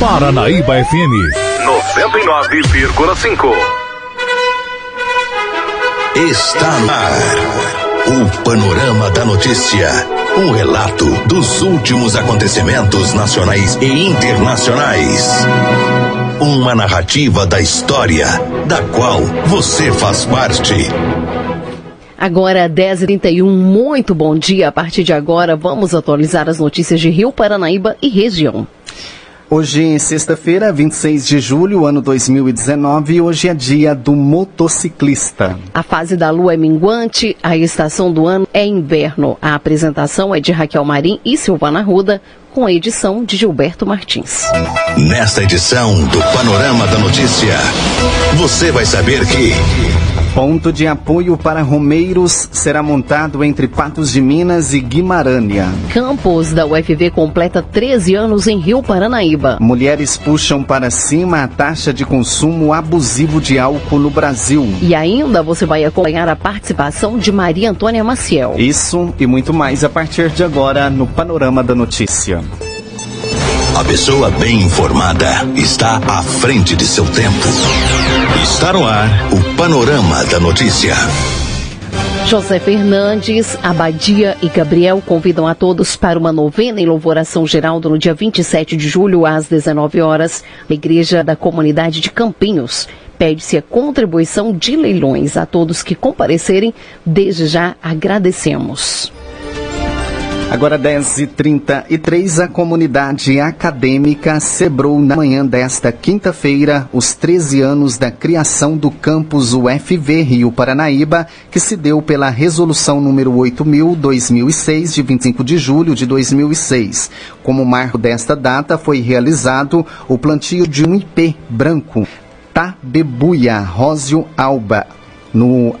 Paranaíba FM 99,5. Está no ar o Panorama da Notícia. Um relato dos últimos acontecimentos nacionais e internacionais. Uma narrativa da história, da qual você faz parte. Agora 10h31, muito bom dia. A partir de agora, vamos atualizar as notícias de Rio Paranaíba e região. Hoje, sexta-feira, 26 de julho, ano 2019, hoje é dia do motociclista. A fase da lua é minguante, a estação do ano é inverno. A apresentação é de Raquel Marim e Silvana Ruda, com a edição de Gilberto Martins. Nesta edição do Panorama da Notícia, você vai saber que. Ponto de apoio para romeiros será montado entre Patos de Minas e Guimarães. Campus da UFV completa 13 anos em Rio Paranaíba. Mulheres puxam para cima a taxa de consumo abusivo de álcool no Brasil. E ainda você vai acompanhar a participação de Maria Antônia Maciel. Isso e muito mais a partir de agora no Panorama da Notícia. A pessoa bem informada está à frente de seu tempo. Está no ar o Panorama da Notícia. José Fernandes, Abadia e Gabriel convidam a todos para uma novena em louvoração geral no dia 27 de julho, às 19 horas, na Igreja da Comunidade de Campinhos. Pede-se a contribuição de leilões a todos que comparecerem. Desde já agradecemos. Agora 10h33, a comunidade acadêmica celebrou na manhã desta quinta-feira os 13 anos da criação do campus UFV Rio Paranaíba, que se deu pela resolução número 8.000-2006, de 25 de julho de 2006. Como marco desta data, foi realizado o plantio de um IP branco, Tabebuia Rósio Alba, no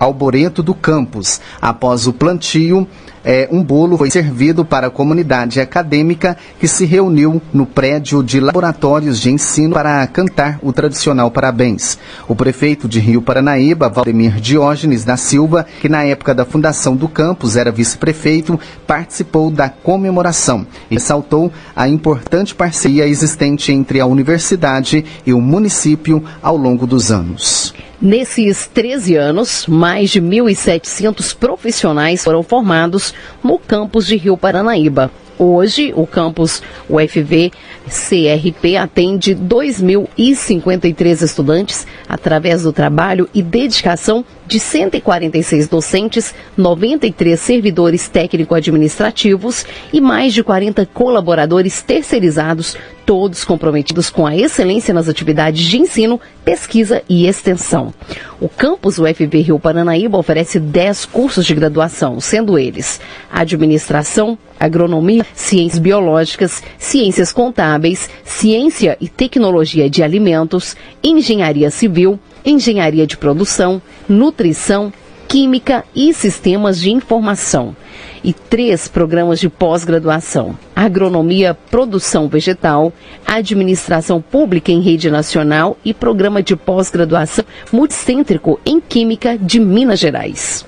Alboreto do campus. Após o plantio, é, um bolo foi servido para a comunidade acadêmica que se reuniu no prédio de laboratórios de ensino para cantar o tradicional parabéns. O prefeito de Rio Paranaíba, Valdemir Diógenes da Silva, que na época da fundação do campus era vice-prefeito, participou da comemoração e ressaltou a importante parceria existente entre a universidade e o município ao longo dos anos. Nesses 13 anos, mais de 1.700 profissionais foram formados no campus de Rio Paranaíba. Hoje, o campus UFV CRP atende 2.053 estudantes através do trabalho e dedicação de 146 docentes, 93 servidores técnico-administrativos e mais de 40 colaboradores terceirizados, todos comprometidos com a excelência nas atividades de ensino, pesquisa e extensão. O campus UFV Rio Paranaíba oferece 10 cursos de graduação, sendo eles administração, agronomia, ciências biológicas, ciências contábeis, ciência e tecnologia de alimentos, engenharia civil, engenharia de produção, nutrição, química e sistemas de informação. E três programas de pós-graduação: agronomia, produção vegetal, administração pública em rede nacional e programa de pós-graduação multicêntrico em química de Minas Gerais.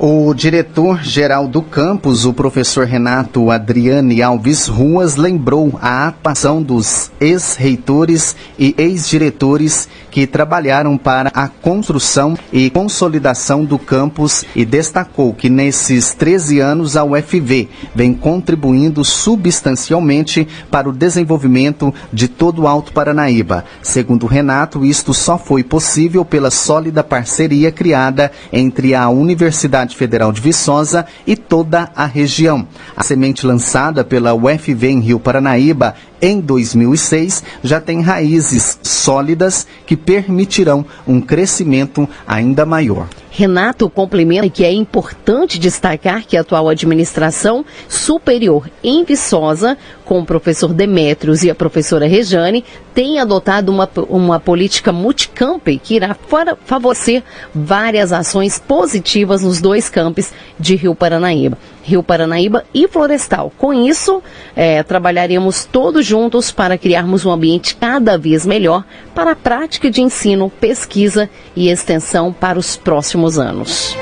O diretor-geral do campus, o professor Renato Adriane Alves Ruas, lembrou a atuação dos ex-reitores e ex-diretores que trabalharam para a construção e consolidação do campus e destacou que nesses 13 anos a UFV vem contribuindo substancialmente para o desenvolvimento de todo o Alto Paranaíba. Segundo Renato, isto só foi possível pela sólida parceria criada entre a Universidade Universidade Federal de Viçosa e toda a região. A semente lançada pela UFV em Rio Paranaíba em 2006 já tem raízes sólidas que permitirão um crescimento ainda maior. Renato complementa que é importante destacar que a atual administração superior em Viçosa, com o professor Demetrios e a professora Rejane, tem adotado uma, uma política multicamp que irá favorecer várias ações positivas nos dois campos de Rio Paranaíba. Rio Paranaíba e Florestal. Com isso, é, trabalharemos todos juntos para criarmos um ambiente cada vez melhor para a prática de ensino, pesquisa e extensão para os próximos anos.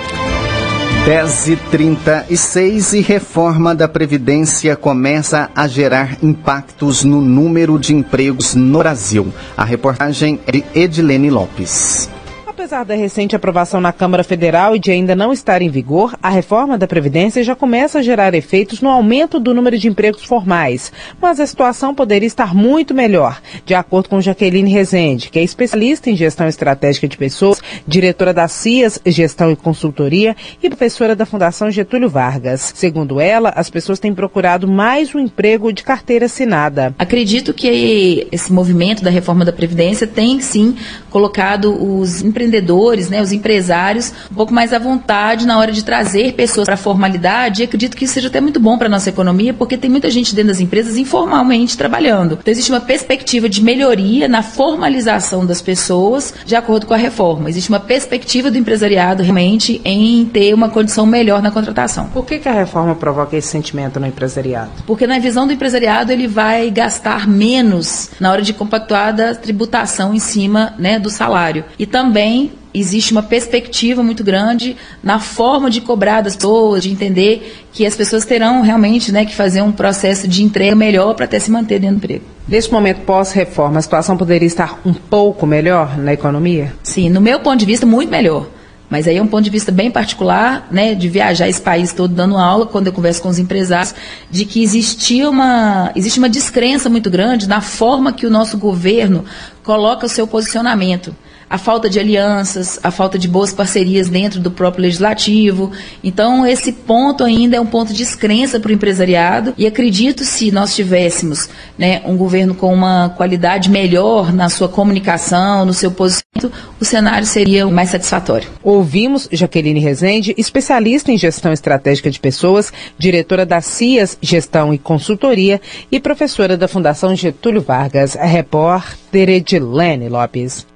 10 e 36 e reforma da Previdência começa a gerar impactos no número de empregos no Brasil. A reportagem é de Edilene Lopes. Apesar da recente aprovação na Câmara Federal e de ainda não estar em vigor, a reforma da Previdência já começa a gerar efeitos no aumento do número de empregos formais. Mas a situação poderia estar muito melhor, de acordo com Jaqueline Rezende, que é especialista em gestão estratégica de pessoas, diretora da CIAS Gestão e Consultoria e professora da Fundação Getúlio Vargas. Segundo ela, as pessoas têm procurado mais um emprego de carteira assinada. Acredito que esse movimento da reforma da Previdência tem sim colocado os empreendedores empreendedores, né, os empresários, um pouco mais à vontade na hora de trazer pessoas para a formalidade. E acredito que isso seja até muito bom para a nossa economia, porque tem muita gente dentro das empresas informalmente trabalhando. Então, existe uma perspectiva de melhoria na formalização das pessoas de acordo com a reforma. Existe uma perspectiva do empresariado realmente em ter uma condição melhor na contratação. Por que, que a reforma provoca esse sentimento no empresariado? Porque na visão do empresariado ele vai gastar menos na hora de compactuar da tributação em cima né, do salário. E também existe uma perspectiva muito grande na forma de cobrar das pessoas, de entender que as pessoas terão realmente né, que fazer um processo de entrega melhor para até se manter dentro do emprego. Nesse momento pós-reforma, a situação poderia estar um pouco melhor na economia? Sim, no meu ponto de vista, muito melhor. Mas aí é um ponto de vista bem particular, né, de viajar esse país todo dando aula, quando eu converso com os empresários, de que existia uma, existe uma descrença muito grande na forma que o nosso governo coloca o seu posicionamento a falta de alianças, a falta de boas parcerias dentro do próprio legislativo. Então, esse ponto ainda é um ponto de descrença para o empresariado e acredito se nós tivéssemos né, um governo com uma qualidade melhor na sua comunicação, no seu posicionamento, o cenário seria mais satisfatório. Ouvimos Jaqueline Rezende, especialista em gestão estratégica de pessoas, diretora da CIAS Gestão e Consultoria e professora da Fundação Getúlio Vargas, a repórter Edilene Lopes.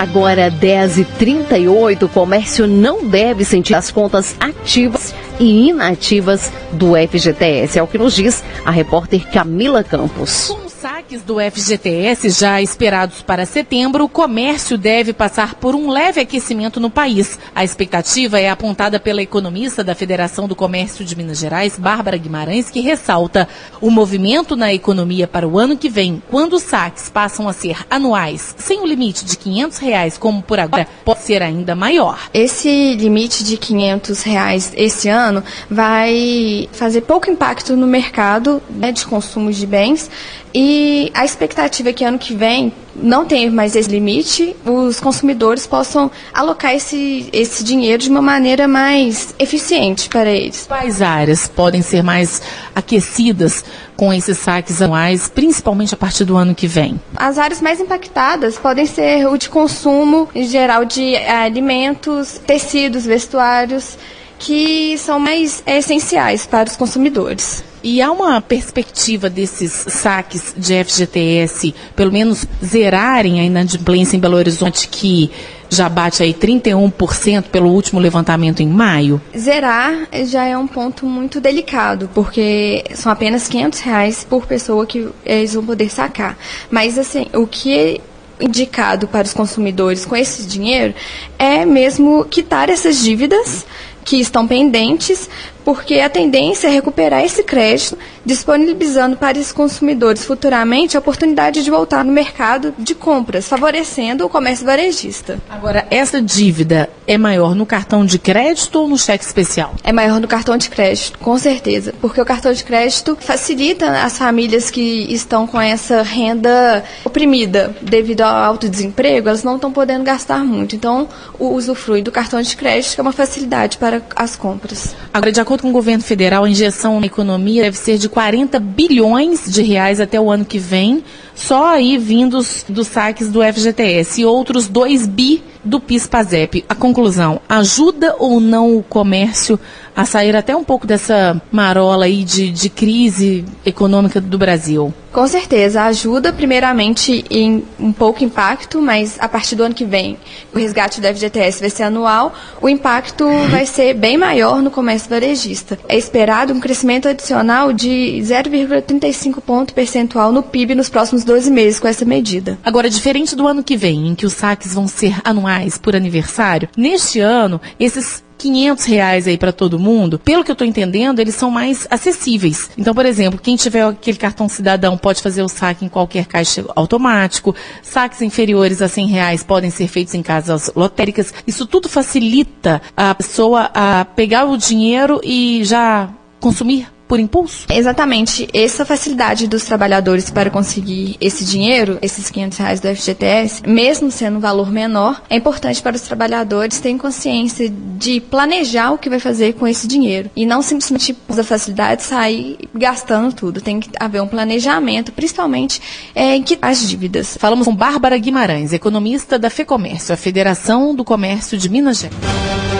Agora 10h38, o comércio não deve sentir as contas ativas e inativas do FGTS. É o que nos diz a repórter Camila Campos saques do FGTS já esperados para setembro, o comércio deve passar por um leve aquecimento no país. A expectativa é apontada pela economista da Federação do Comércio de Minas Gerais, Bárbara Guimarães, que ressalta o movimento na economia para o ano que vem, quando os saques passam a ser anuais, sem o limite de 500 reais, como por agora, pode ser ainda maior. Esse limite de 500 reais esse ano vai fazer pouco impacto no mercado né, de consumo de bens e a expectativa é que ano que vem não tenha mais esse limite, os consumidores possam alocar esse, esse dinheiro de uma maneira mais eficiente para eles. Quais áreas podem ser mais aquecidas com esses saques anuais, principalmente a partir do ano que vem? As áreas mais impactadas podem ser o de consumo, em geral, de eh, alimentos, tecidos, vestuários, que são mais essenciais para os consumidores. E há uma perspectiva desses saques de FGTS, pelo menos zerarem a inadimplência em Belo Horizonte, que já bate aí 31% pelo último levantamento em maio? Zerar já é um ponto muito delicado, porque são apenas 500 reais por pessoa que eles vão poder sacar. Mas, assim, o que é indicado para os consumidores com esse dinheiro é mesmo quitar essas dívidas que estão pendentes porque a tendência é recuperar esse crédito, disponibilizando para esses consumidores futuramente a oportunidade de voltar no mercado de compras, favorecendo o comércio varejista. Agora, essa dívida é maior no cartão de crédito ou no cheque especial? É maior no cartão de crédito, com certeza, porque o cartão de crédito facilita as famílias que estão com essa renda oprimida devido ao alto desemprego, elas não estão podendo gastar muito. Então, o usufrui do cartão de crédito é uma facilidade para as compras. Agora, de acordo com o governo federal, a injeção na economia deve ser de 40 bilhões de reais até o ano que vem, só aí vindos dos saques do FGTS e outros 2 bi do PIS-PASEP. A conclusão, ajuda ou não o comércio a sair até um pouco dessa marola aí de, de crise econômica do Brasil? Com certeza, ajuda primeiramente em um pouco impacto, mas a partir do ano que vem o resgate do FGTS vai ser anual, o impacto vai ser bem maior no comércio varejista. É esperado um crescimento adicional de 0,35 ponto percentual no PIB nos próximos 12 meses com essa medida. Agora, diferente do ano que vem, em que os saques vão ser anuais por aniversário, neste ano, esses 500 reais aí para todo mundo, pelo que eu estou entendendo, eles são mais acessíveis. Então, por exemplo, quem tiver aquele cartão cidadão pode fazer o saque em qualquer caixa automático, saques inferiores a 100 reais podem ser feitos em casas lotéricas. Isso tudo facilita a pessoa a pegar o dinheiro e já consumir por impulso? Exatamente. Essa facilidade dos trabalhadores para conseguir esse dinheiro, esses 500 reais do FGTS, mesmo sendo um valor menor, é importante para os trabalhadores terem consciência de planejar o que vai fazer com esse dinheiro. E não simplesmente, por facilidade, sair gastando tudo. Tem que haver um planejamento, principalmente é, em que as dívidas. Falamos com Bárbara Guimarães, economista da FEComércio, a Federação do Comércio de Minas Gerais.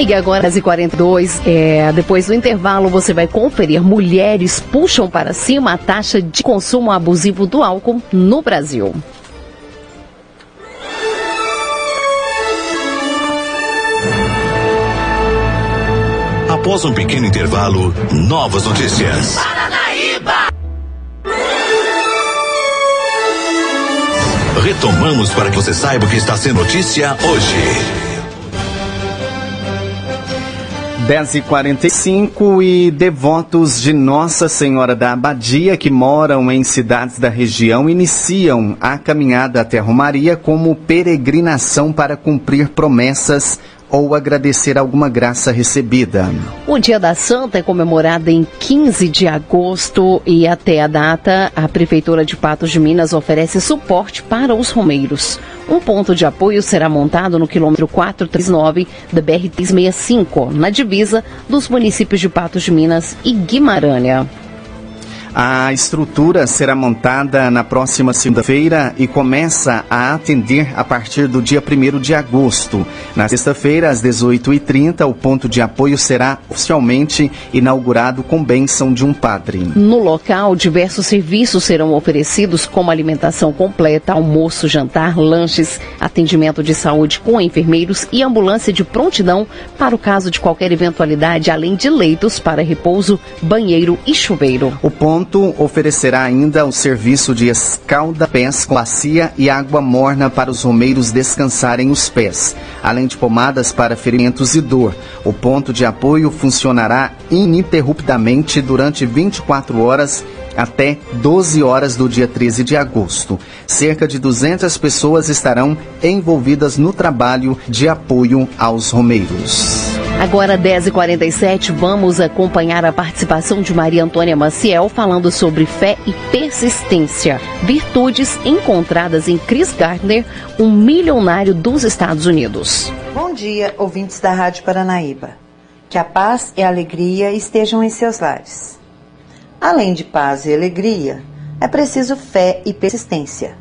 E agora, às 42 é, depois do intervalo, você vai conferir: mulheres puxam para cima a taxa de consumo abusivo do álcool no Brasil. Após um pequeno intervalo, novas notícias. Paranaíba! Retomamos para que você saiba o que está sendo notícia hoje. 10h45 e devotos de Nossa Senhora da Abadia que moram em cidades da região iniciam a caminhada até Romaria como peregrinação para cumprir promessas ou agradecer alguma graça recebida. O Dia da Santa é comemorado em 15 de agosto e até a data a Prefeitura de Patos de Minas oferece suporte para os romeiros. Um ponto de apoio será montado no quilômetro 439 da BR-365, na divisa dos municípios de Patos de Minas e Guimarães. A estrutura será montada na próxima segunda-feira e começa a atender a partir do dia 1 de agosto. Na sexta-feira, às 18h30, o ponto de apoio será oficialmente inaugurado com bênção de um padre. No local, diversos serviços serão oferecidos, como alimentação completa, almoço, jantar, lanches, atendimento de saúde com enfermeiros e ambulância de prontidão para o caso de qualquer eventualidade, além de leitos para repouso, banheiro e chuveiro. O ponto ponto oferecerá ainda o serviço de escalda-pés com bacia e água morna para os romeiros descansarem os pés, além de pomadas para ferimentos e dor. O ponto de apoio funcionará ininterruptamente durante 24 horas até 12 horas do dia 13 de agosto. Cerca de 200 pessoas estarão envolvidas no trabalho de apoio aos romeiros. Agora, 10h47, vamos acompanhar a participação de Maria Antônia Maciel falando sobre fé e persistência, virtudes encontradas em Chris Gardner, um milionário dos Estados Unidos. Bom dia, ouvintes da Rádio Paranaíba. Que a paz e a alegria estejam em seus lares. Além de paz e alegria, é preciso fé e persistência.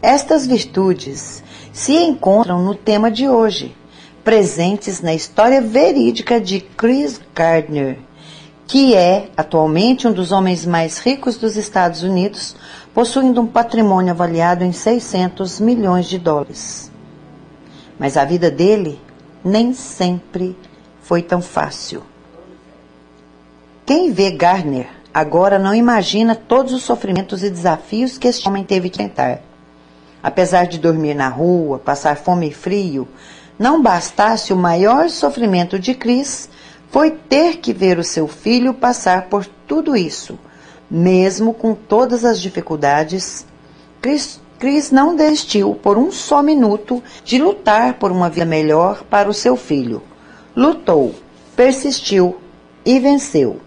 Estas virtudes se encontram no tema de hoje presentes na história verídica de Chris Gardner, que é atualmente um dos homens mais ricos dos Estados Unidos, possuindo um patrimônio avaliado em 600 milhões de dólares. Mas a vida dele nem sempre foi tão fácil. Quem vê Gardner agora não imagina todos os sofrimentos e desafios que este homem teve que enfrentar. Apesar de dormir na rua, passar fome e frio, não bastasse o maior sofrimento de Cris, foi ter que ver o seu filho passar por tudo isso. Mesmo com todas as dificuldades, Cris, Cris não desistiu por um só minuto de lutar por uma vida melhor para o seu filho. Lutou, persistiu e venceu.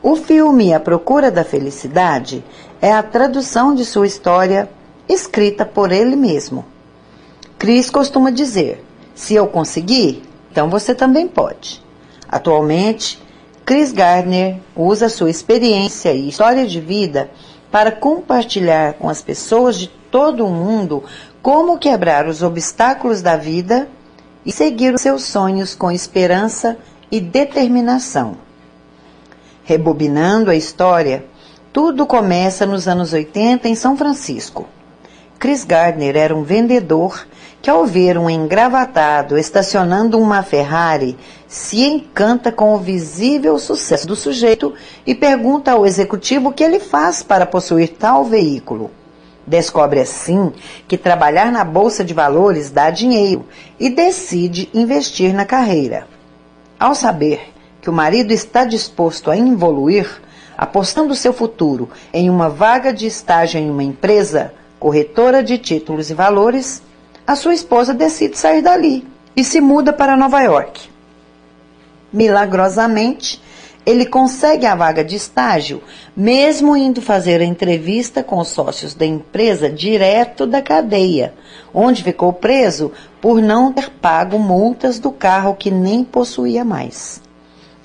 O filme A Procura da Felicidade é a tradução de sua história escrita por ele mesmo. Cris costuma dizer: se eu conseguir, então você também pode. Atualmente, Chris Gardner usa sua experiência e história de vida para compartilhar com as pessoas de todo o mundo como quebrar os obstáculos da vida e seguir os seus sonhos com esperança e determinação. Rebobinando a história, tudo começa nos anos 80 em São Francisco. Chris Gardner era um vendedor que ao ver um engravatado estacionando uma Ferrari, se encanta com o visível sucesso do sujeito e pergunta ao executivo o que ele faz para possuir tal veículo. Descobre assim que trabalhar na bolsa de valores dá dinheiro e decide investir na carreira. Ao saber que o marido está disposto a evoluir, apostando seu futuro em uma vaga de estágio em uma empresa corretora de títulos e valores, a sua esposa decide sair dali e se muda para Nova York. Milagrosamente, ele consegue a vaga de estágio, mesmo indo fazer a entrevista com os sócios da empresa direto da cadeia, onde ficou preso por não ter pago multas do carro que nem possuía mais.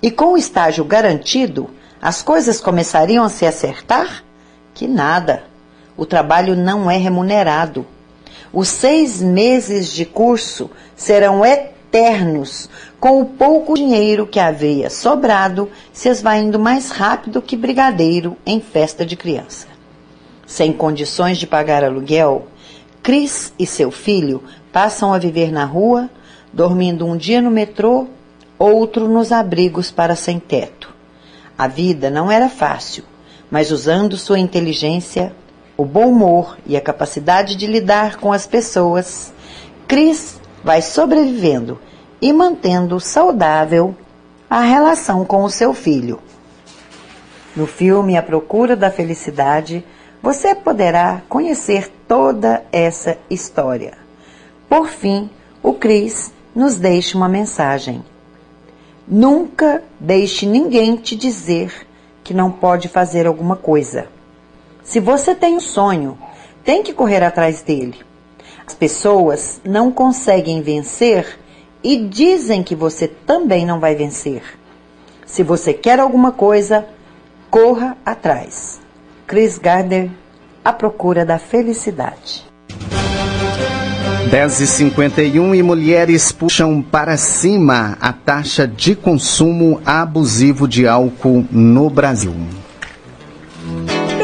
E com o estágio garantido, as coisas começariam a se acertar? Que nada. O trabalho não é remunerado. Os seis meses de curso serão eternos, com o pouco dinheiro que havia sobrado, se esvaindo mais rápido que brigadeiro em festa de criança. Sem condições de pagar aluguel, Cris e seu filho passam a viver na rua, dormindo um dia no metrô, outro nos abrigos para sem teto. A vida não era fácil, mas usando sua inteligência, o bom humor e a capacidade de lidar com as pessoas, Cris vai sobrevivendo e mantendo saudável a relação com o seu filho. No filme A Procura da Felicidade, você poderá conhecer toda essa história. Por fim, o Cris nos deixa uma mensagem. Nunca deixe ninguém te dizer que não pode fazer alguma coisa. Se você tem um sonho, tem que correr atrás dele. As pessoas não conseguem vencer e dizem que você também não vai vencer. Se você quer alguma coisa, corra atrás. Chris Gardner, A Procura da Felicidade. 10h51 e mulheres puxam para cima a taxa de consumo abusivo de álcool no Brasil.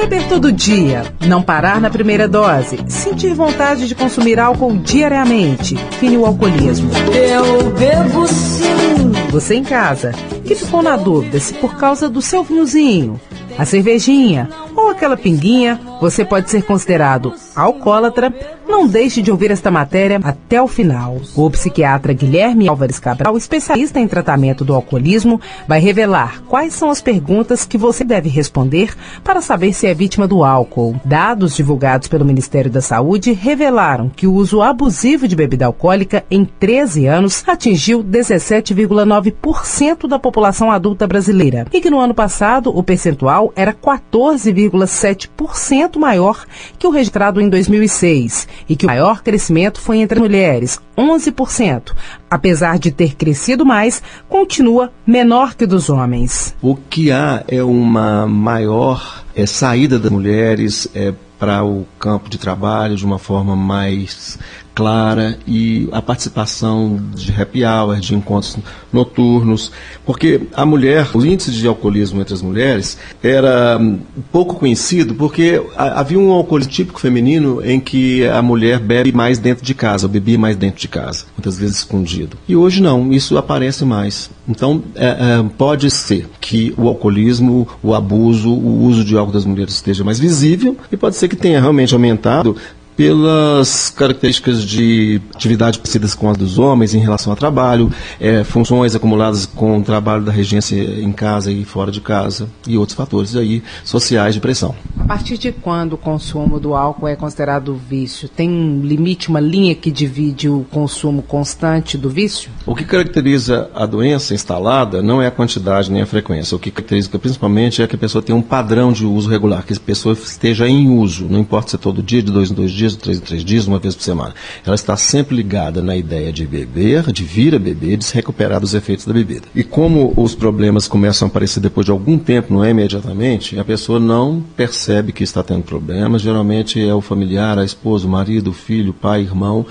Beber todo dia, não parar na primeira dose, sentir vontade de consumir álcool diariamente, fine o alcoolismo. Eu bebo sim. Você em casa, que ficou na dúvida se por causa do seu vinhozinho, a cervejinha ou aquela pinguinha, você pode ser considerado alcoólatra, não deixe de ouvir esta matéria até o final. O psiquiatra Guilherme Álvares Cabral, especialista em tratamento do alcoolismo, vai revelar quais são as perguntas que você deve responder para saber se é vítima do álcool. Dados divulgados pelo Ministério da Saúde revelaram que o uso abusivo de bebida alcoólica em 13 anos atingiu 17,9% da população adulta brasileira e que no ano passado o percentual era 14,7% maior que o registrado em 2006 e que o maior crescimento foi entre mulheres, 11%. Apesar de ter crescido mais, continua menor que dos homens. O que há é uma maior é, saída das mulheres é, para o campo de trabalho de uma forma mais clara e a participação de happy hour, de encontros noturnos, porque a mulher, o índice de alcoolismo entre as mulheres era hum, pouco conhecido porque havia um alcoolismo típico feminino em que a mulher bebe mais dentro de casa, bebia mais dentro de casa, muitas vezes escondido. E hoje não, isso aparece mais. Então, é, é, pode ser que o alcoolismo, o abuso, o uso de álcool das mulheres esteja mais visível e pode ser que tenha realmente aumentado pelas características de atividade parecidas com as dos homens em relação ao trabalho, é, funções acumuladas com o trabalho da regência em casa e fora de casa e outros fatores aí sociais de pressão. A partir de quando o consumo do álcool é considerado vício? Tem um limite, uma linha que divide o consumo constante do vício? O que caracteriza a doença instalada não é a quantidade nem a frequência. O que caracteriza principalmente é que a pessoa tem um padrão de uso regular, que a pessoa esteja em uso, não importa se é todo dia, de dois em dois dias dias, três em três dias, uma vez por semana. Ela está sempre ligada na ideia de beber, de vir a beber, de se recuperar dos efeitos da bebida. E como os problemas começam a aparecer depois de algum tempo, não é imediatamente, a pessoa não percebe que está tendo problemas. Geralmente é o familiar, a esposa, o marido, o filho, o pai, o irmão,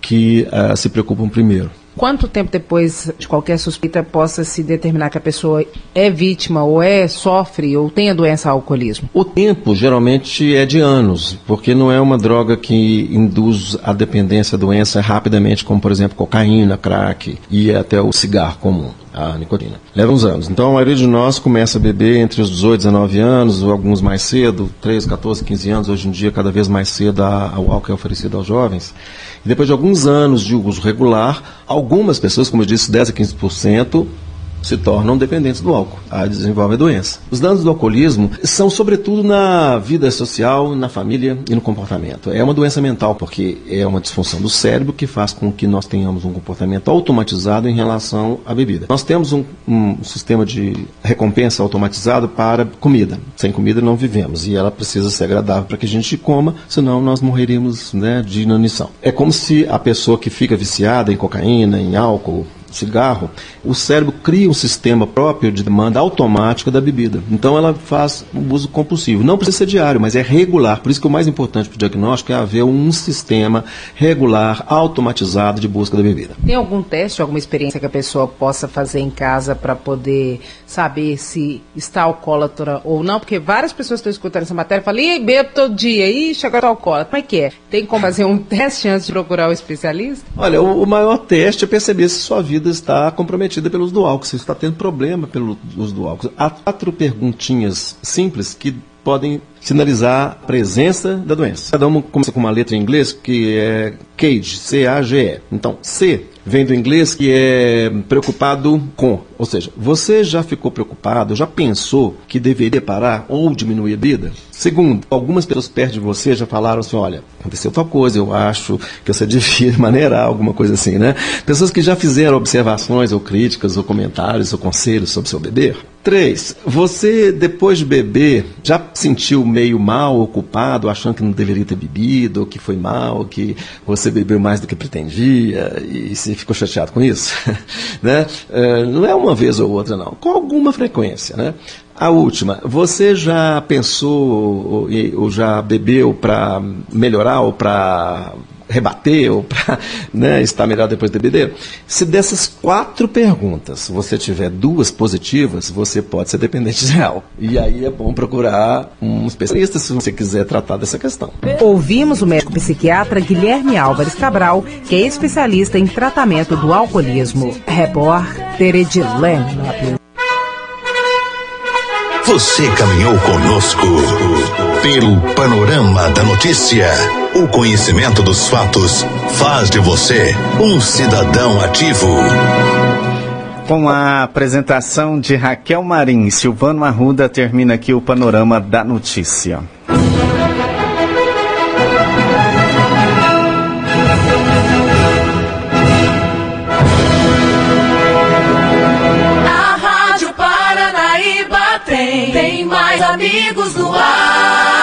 que uh, se preocupam primeiro. Quanto tempo depois de qualquer suspeita possa se determinar que a pessoa é vítima ou é sofre ou tem a doença alcoolismo? O tempo geralmente é de anos, porque não é uma droga que induz a dependência à doença rapidamente, como por exemplo cocaína, crack e até o cigarro comum. A nicotina. Leva uns anos. Então a maioria de nós começa a beber entre os 18 e 19 anos, ou alguns mais cedo, 13, 14, 15 anos, hoje em dia cada vez mais cedo o álcool é oferecido aos jovens. E depois de alguns anos de uso regular, algumas pessoas, como eu disse, 10 a 15%, se tornam dependentes do álcool, a desenvolve a doença. Os danos do alcoolismo são sobretudo na vida social, na família e no comportamento. É uma doença mental porque é uma disfunção do cérebro que faz com que nós tenhamos um comportamento automatizado em relação à bebida. Nós temos um, um sistema de recompensa automatizado para comida. Sem comida não vivemos e ela precisa ser agradável para que a gente coma, senão nós morreríamos né, de inanição. É como se a pessoa que fica viciada em cocaína, em álcool, cigarro, o cérebro cria um sistema próprio de demanda automática da bebida. Então ela faz um uso compulsivo. Não precisa ser diário, mas é regular. Por isso que o mais importante para o diagnóstico é haver um sistema regular, automatizado de busca da bebida. Tem algum teste, alguma experiência que a pessoa possa fazer em casa para poder saber se está alcoólatra ou não? Porque várias pessoas estão escutando essa matéria e falam, ih, bebo todo dia, ixi, agora estou alcoólatra. Como é que é? Tem como fazer um teste antes de procurar o especialista? Olha, o, o maior teste é perceber se sua vida está comprometida pelo uso do álcool, se está tendo problema pelo uso do álcool. Há quatro perguntinhas simples que podem sinalizar a presença da doença. Cada uma começa com uma letra em inglês que é CAGE, C-A-G-E. Então, C vem do inglês que é preocupado com. Ou seja, você já ficou preocupado, já pensou que deveria parar ou diminuir a vida? Segundo, algumas pessoas perto de você já falaram assim, olha, aconteceu tal coisa, eu acho que você devia maneirar, alguma coisa assim, né? Pessoas que já fizeram observações ou críticas ou comentários ou conselhos sobre seu beber. Três, você depois de beber já sentiu meio mal, ocupado, achando que não deveria ter bebido, ou que foi mal, que você bebeu mais do que pretendia, e se ficou chateado com isso? né? É, não é vez ou outra, não, com alguma frequência. Né? A última, você já pensou ou já bebeu para melhorar ou para rebater ou para né, estar melhor depois do BD? Se dessas quatro perguntas você tiver duas positivas, você pode ser dependente de real. E aí é bom procurar um especialista se você quiser tratar dessa questão. Ouvimos o médico psiquiatra Guilherme Álvares Cabral, que é especialista em tratamento do alcoolismo. Repórter Edilene Você caminhou conosco pelo panorama da notícia. O conhecimento dos fatos faz de você um cidadão ativo. Com a apresentação de Raquel Marim, Silvano Arruda termina aqui o panorama da notícia. mais amigos do ar.